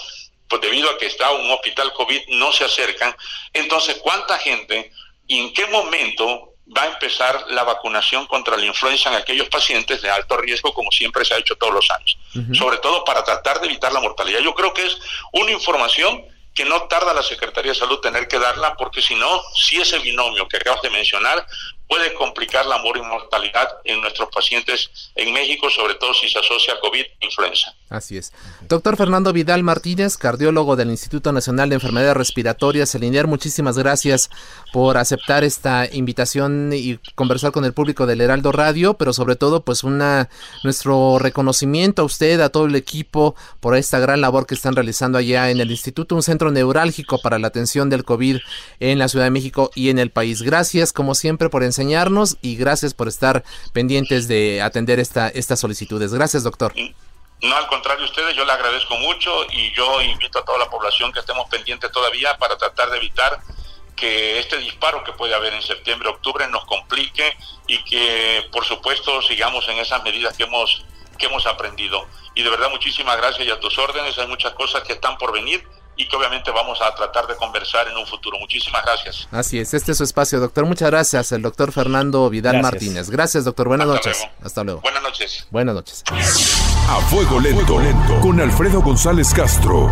S6: pues debido a que está un hospital COVID, no se acercan. Entonces, ¿cuánta gente y en qué momento va a empezar la vacunación contra la influenza en aquellos pacientes de alto riesgo, como siempre se ha hecho todos los años? Uh -huh. Sobre todo para tratar de evitar la mortalidad. Yo creo que es una información que no tarda la Secretaría de Salud tener que darla, porque si no, si ese binomio que acabas de mencionar puede complicar la mortalidad en nuestros pacientes en México, sobre todo si se asocia a COVID e influenza.
S1: Así es. Doctor Fernando Vidal Martínez, cardiólogo del Instituto Nacional de Enfermedades Respiratorias, el INER, muchísimas gracias por aceptar esta invitación y conversar con el público del Heraldo Radio, pero sobre todo, pues una nuestro reconocimiento a usted, a todo el equipo, por esta gran labor que están realizando allá en el Instituto, un centro neurálgico para la atención del COVID en la Ciudad de México y en el país. Gracias, como siempre, por enseñarnos y gracias por estar pendientes de atender esta, estas solicitudes. Gracias, doctor.
S6: No, al contrario, ustedes, yo le agradezco mucho y yo invito a toda la población que estemos pendientes todavía para tratar de evitar que este disparo que puede haber en septiembre, octubre nos complique y que, por supuesto, sigamos en esas medidas que hemos, que hemos aprendido. Y de verdad, muchísimas gracias y a tus órdenes. Hay muchas cosas que están por venir y que obviamente vamos a tratar de conversar en un futuro. Muchísimas gracias.
S1: Así es, este es su espacio, doctor. Muchas gracias, el doctor Fernando Vidal gracias. Martínez. Gracias, doctor. Buenas Hasta noches.
S6: Luego.
S1: Hasta luego.
S6: Buenas noches.
S1: Buenas noches.
S4: A fuego lento, fuego lento. con Alfredo González Castro.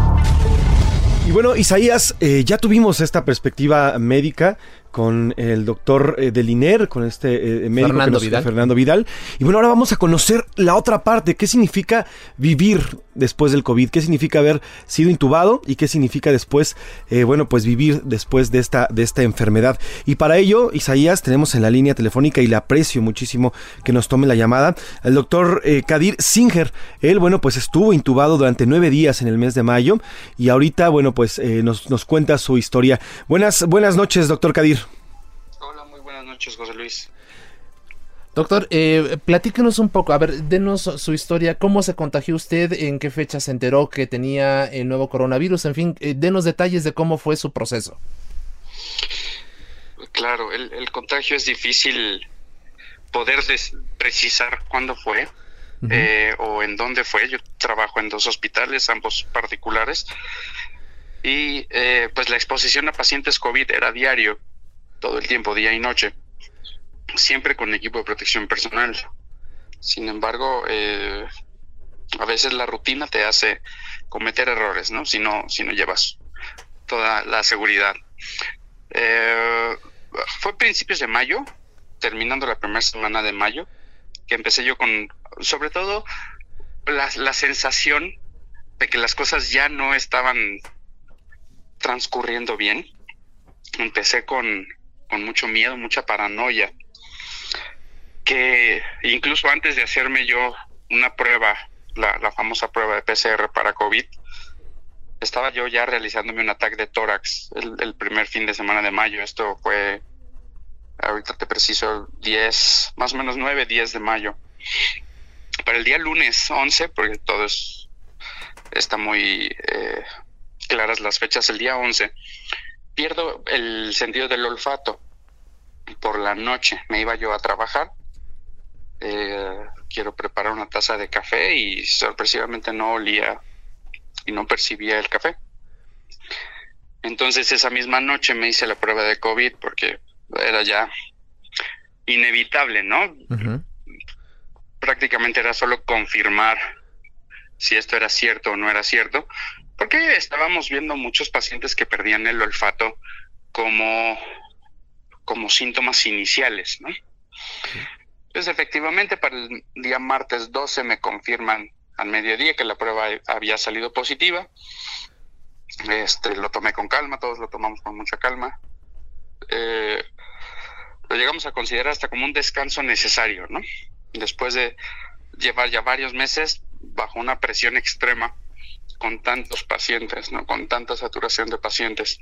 S2: Y bueno, Isaías, eh, ya tuvimos esta perspectiva médica con el doctor eh, del INER, con este eh, médico
S1: Fernando,
S2: nos,
S1: Vidal.
S2: Fernando Vidal. Y bueno, ahora vamos a conocer la otra parte, qué significa vivir después del COVID, qué significa haber sido intubado y qué significa después, eh, bueno, pues vivir después de esta, de esta enfermedad. Y para ello, Isaías, tenemos en la línea telefónica y le aprecio muchísimo que nos tome la llamada, el doctor eh, Kadir Singer. Él, bueno, pues estuvo intubado durante nueve días en el mes de mayo y ahorita, bueno, pues eh, nos, nos cuenta su historia. Buenas, buenas noches, doctor Kadir.
S7: Hola, muy buenas noches, José Luis.
S1: Doctor, eh, platíquenos un poco, a ver, denos su historia, cómo se contagió usted, en qué fecha se enteró que tenía el nuevo coronavirus, en fin, eh, denos detalles de cómo fue su proceso.
S7: Claro, el, el contagio es difícil poder precisar cuándo fue uh -huh. eh, o en dónde fue. Yo trabajo en dos hospitales, ambos particulares, y eh, pues la exposición a pacientes COVID era diario, todo el tiempo, día y noche siempre con equipo de protección personal. Sin embargo, eh, A veces la rutina te hace cometer errores, ¿no? Si no, si no llevas toda la seguridad. Eh, fue principios de mayo, terminando la primera semana de mayo, que empecé yo con, sobre todo, la, la sensación de que las cosas ya no estaban transcurriendo bien. Empecé con, con mucho miedo, mucha paranoia, que incluso antes de hacerme yo una prueba, la, la famosa prueba de PCR para COVID, estaba yo ya realizándome un ataque de tórax el, primer fin de semana de mayo. Esto fue, ahorita te preciso, 10, más o menos 9, 10 de mayo. Para el día lunes 11, porque todo es, está muy eh, claras las fechas, el día 11, pierdo el sentido del olfato. Por la noche me iba yo a trabajar. Eh, quiero preparar una taza de café y sorpresivamente no olía y no percibía el café. Entonces esa misma noche me hice la prueba de COVID porque era ya inevitable, ¿no? Uh -huh. Prácticamente era solo confirmar si esto era cierto o no era cierto, porque estábamos viendo muchos pacientes que perdían el olfato como, como síntomas iniciales, ¿no? Entonces efectivamente para el día martes 12 me confirman al mediodía que la prueba había salido positiva. Este, lo tomé con calma, todos lo tomamos con mucha calma. Eh, lo llegamos a considerar hasta como un descanso necesario, ¿no? Después de llevar ya varios meses bajo una presión extrema con tantos pacientes, ¿no? Con tanta saturación de pacientes.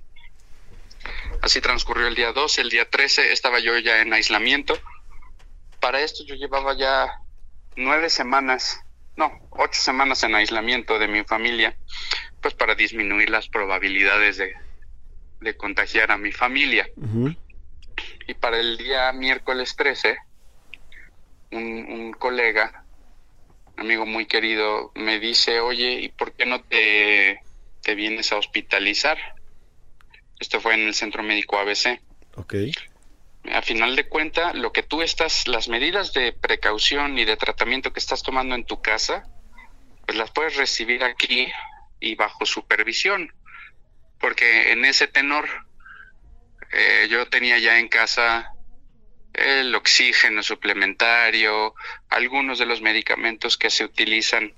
S7: Así transcurrió el día 12, el día 13 estaba yo ya en aislamiento. Para esto yo llevaba ya nueve semanas no, ocho semanas en aislamiento de mi familia, pues para disminuir las probabilidades de, de contagiar a mi familia. Uh -huh. Y para el día miércoles 13, un, un, colega, amigo muy querido, me dice, oye, ¿y por qué no te, te vienes a hospitalizar? Esto fue en el centro médico ABC.
S2: Ok
S7: a final de cuenta, lo que tú estás, las medidas de precaución y de tratamiento que estás tomando en tu casa, pues las puedes recibir aquí y bajo supervisión. Porque en ese tenor, eh, yo tenía ya en casa el oxígeno suplementario, algunos de los medicamentos que se utilizan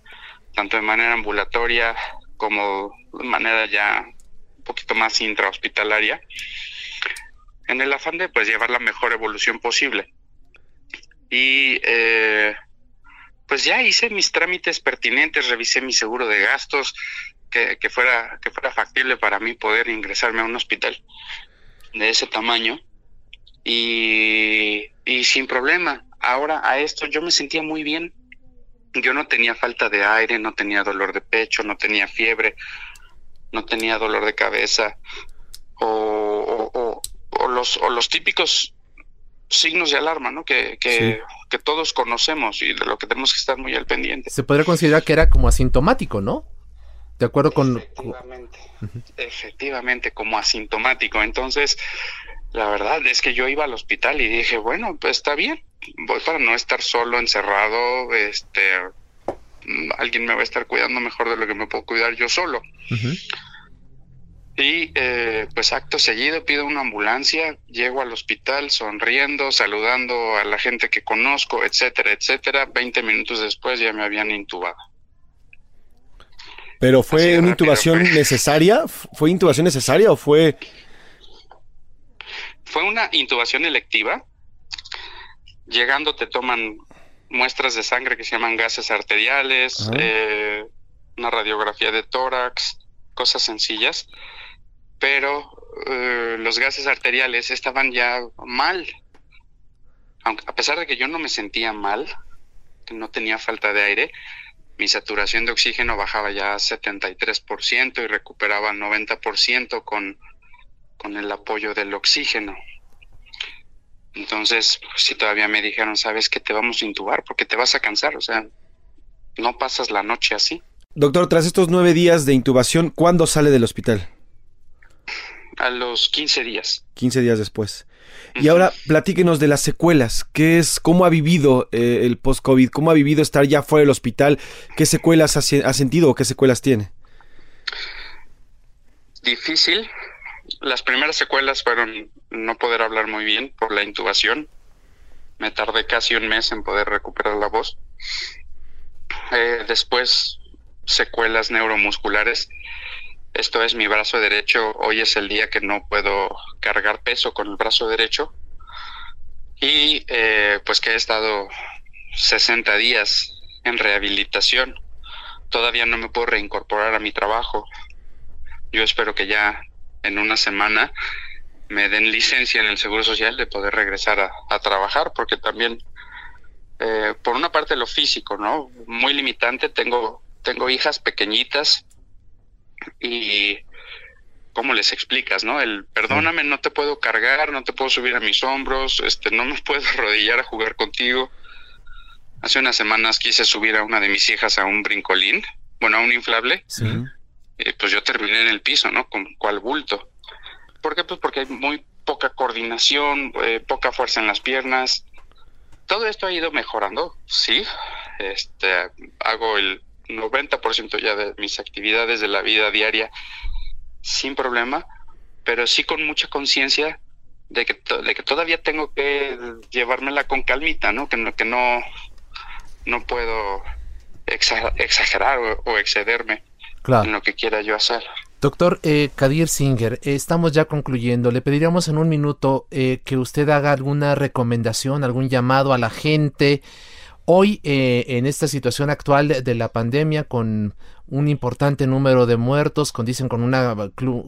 S7: tanto de manera ambulatoria como de manera ya un poquito más intrahospitalaria en el afán de pues llevar la mejor evolución posible. Y eh, pues ya hice mis trámites pertinentes, revisé mi seguro de gastos, que, que, fuera, que fuera factible para mí poder ingresarme a un hospital de ese tamaño y, y sin problema. Ahora a esto yo me sentía muy bien. Yo no tenía falta de aire, no tenía dolor de pecho, no tenía fiebre, no tenía dolor de cabeza los, o los típicos signos de alarma, ¿no? Que, que, sí. que, todos conocemos y de lo que tenemos que estar muy al pendiente.
S1: Se podría considerar que era como asintomático, ¿no? De acuerdo con...
S7: Efectivamente, uh -huh. efectivamente, como asintomático. Entonces, la verdad es que yo iba al hospital y dije, bueno, pues está bien, voy para no estar solo, encerrado, este, alguien me va a estar cuidando mejor de lo que me puedo cuidar yo solo. Uh -huh. Y eh, pues acto seguido pido una ambulancia, llego al hospital sonriendo, saludando a la gente que conozco, etcétera, etcétera. Veinte minutos después ya me habían intubado.
S2: ¿Pero fue una intubación necesaria? ¿Fue intubación necesaria o fue...?
S7: Fue una intubación electiva. Llegando te toman muestras de sangre que se llaman gases arteriales, eh, una radiografía de tórax, cosas sencillas pero eh, los gases arteriales estaban ya mal. A pesar de que yo no me sentía mal, que no tenía falta de aire, mi saturación de oxígeno bajaba ya a 73% y recuperaba 90% con, con el apoyo del oxígeno. Entonces, pues, si todavía me dijeron, sabes que te vamos a intubar porque te vas a cansar, o sea, no pasas la noche así.
S2: Doctor, tras estos nueve días de intubación, ¿cuándo sale del hospital?
S7: A los 15 días.
S2: 15 días después. Y ahora platíquenos de las secuelas. ¿Qué es, cómo ha vivido eh, el post-COVID? ¿Cómo ha vivido estar ya fuera del hospital? ¿Qué secuelas ha, ha sentido o qué secuelas tiene?
S7: Difícil. Las primeras secuelas fueron no poder hablar muy bien por la intubación. Me tardé casi un mes en poder recuperar la voz. Eh, después, secuelas neuromusculares. Esto es mi brazo derecho. Hoy es el día que no puedo cargar peso con el brazo derecho. Y eh, pues que he estado 60 días en rehabilitación. Todavía no me puedo reincorporar a mi trabajo. Yo espero que ya en una semana me den licencia en el Seguro Social de poder regresar a, trabajar, porque también, eh, por una parte lo físico, ¿no? Muy limitante, tengo, tengo hijas pequeñitas y ¿cómo les explicas, no? El perdóname, no te puedo cargar, no te puedo subir a mis hombros, este, no me puedo arrodillar a jugar contigo. Hace unas semanas quise subir a una de mis hijas a un brincolín, bueno, a un inflable. Sí. pues yo terminé en el piso, ¿no? Con cual bulto. ¿Por qué? Pues porque hay muy poca coordinación, eh, poca fuerza en las piernas. Todo esto ha ido mejorando, sí. Este, hago el 90% ya de mis actividades de la vida diaria sin problema, pero sí con mucha conciencia de que, de que todavía tengo que llevármela con calmita, ¿no? Que no, que no, no puedo exagerar o, excederme en lo que quiera yo hacer.
S1: Doctor eh, Kadir Singer, eh, estamos ya concluyendo. Le pediríamos en un minuto eh, que usted haga alguna recomendación, algún llamado a la gente. Hoy, eh, en esta situación actual de, la pandemia, con un importante número de muertos, con, dicen con una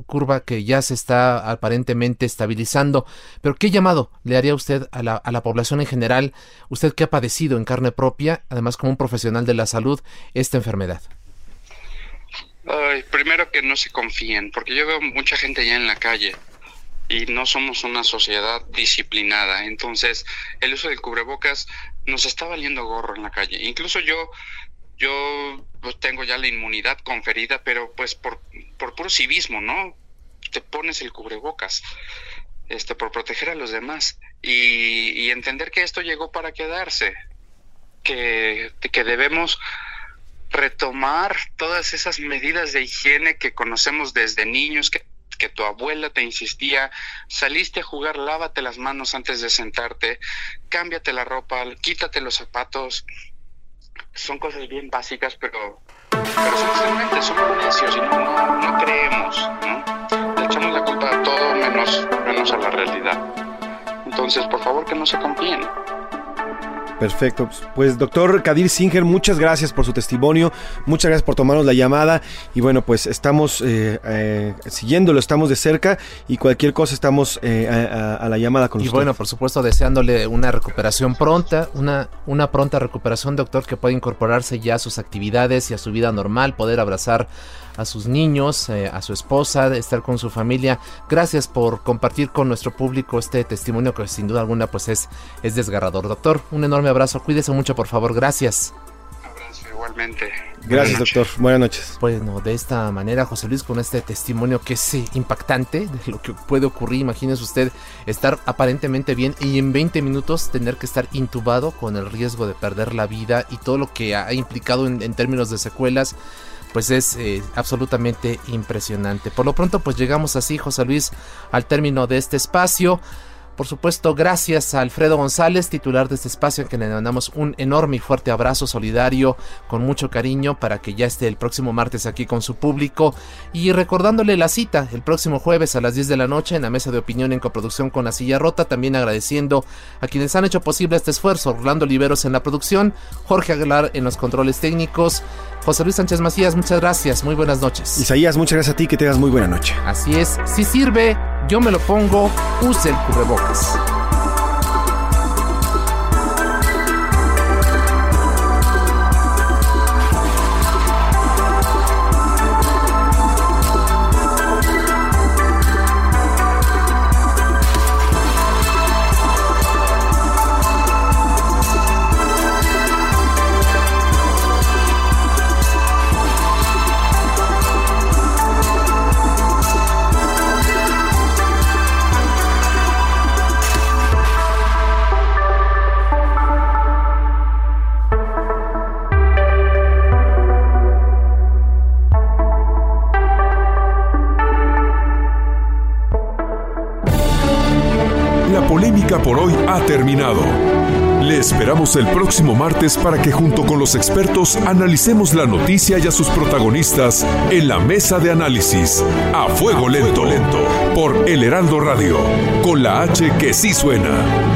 S1: curva que ya se está aparentemente estabilizando, pero ¿qué llamado le haría usted a la, a la población en general, usted que ha padecido en carne propia, además como un profesional de la salud, esta enfermedad?
S7: primero que no se confíen, porque yo veo mucha gente ya en la calle y no somos una sociedad disciplinada. Entonces, el uso del cubrebocas nos está valiendo gorro en la calle. Incluso yo, yo pues, tengo ya la inmunidad conferida, pero pues por, por puro civismo, ¿no? Te pones el cubrebocas, este, por proteger a los demás y, y entender que esto llegó para quedarse, que, que debemos retomar todas esas medidas de higiene que conocemos desde niños, que, que, tu abuela te insistía, saliste a jugar, lávate las manos antes de sentarte, cámbiate la ropa, quítate los zapatos. Son cosas bien básicas, pero, pero simplemente somos necios y no, no, no creemos, ¿no? Le echamos la culpa a todo menos, menos a la realidad. Entonces, por favor, que no se confíen.
S2: Perfecto. Pues doctor Kadir Singer, muchas gracias por su testimonio, muchas gracias por tomarnos la llamada y bueno, pues estamos eh, eh, siguiéndolo, estamos de cerca y cualquier cosa estamos eh, a, la llamada con
S1: y
S2: usted.
S1: Y bueno, por supuesto, deseándole una recuperación pronta, una, una pronta recuperación, doctor, que pueda incorporarse ya a sus actividades y a su vida normal, poder abrazar a sus niños, eh, a su esposa, de estar con su familia. Gracias por compartir con nuestro público este testimonio que sin duda alguna pues es, es desgarrador. Doctor, un enorme abrazo, cuídese mucho por favor, gracias.
S7: Abrazo igualmente.
S2: Gracias, doctor. Buenas noches.
S1: Bueno, de esta manera, José Luis, con este testimonio que es impactante de lo que puede ocurrir, imagínese usted estar aparentemente bien y en 20 minutos tener que estar intubado con el riesgo de perder la vida y todo lo que ha implicado en, en términos de secuelas pues es eh, absolutamente impresionante. Por lo pronto, pues llegamos así, José Luis, al término de este espacio. Por supuesto, gracias a Alfredo González, titular de este espacio, en que le mandamos un enorme y fuerte abrazo solidario con mucho cariño para que ya esté el próximo martes aquí con su público. Y recordándole la cita el próximo jueves a las 10 de la noche en la mesa de opinión en coproducción con La Silla Rota. También agradeciendo a quienes han hecho posible este esfuerzo: Orlando Oliveros en la producción, Jorge Aguilar en los controles técnicos. José Luis Sánchez Macías, muchas gracias, muy buenas noches.
S2: Isaías, muchas gracias a ti, que tengas muy buena noche.
S1: Así es, si sirve, yo me lo pongo, use el cubrebocas.
S4: El próximo martes para que junto con los expertos analicemos la noticia y a sus protagonistas en la mesa de análisis a fuego lento, lento por El Heraldo Radio, con la H que sí suena.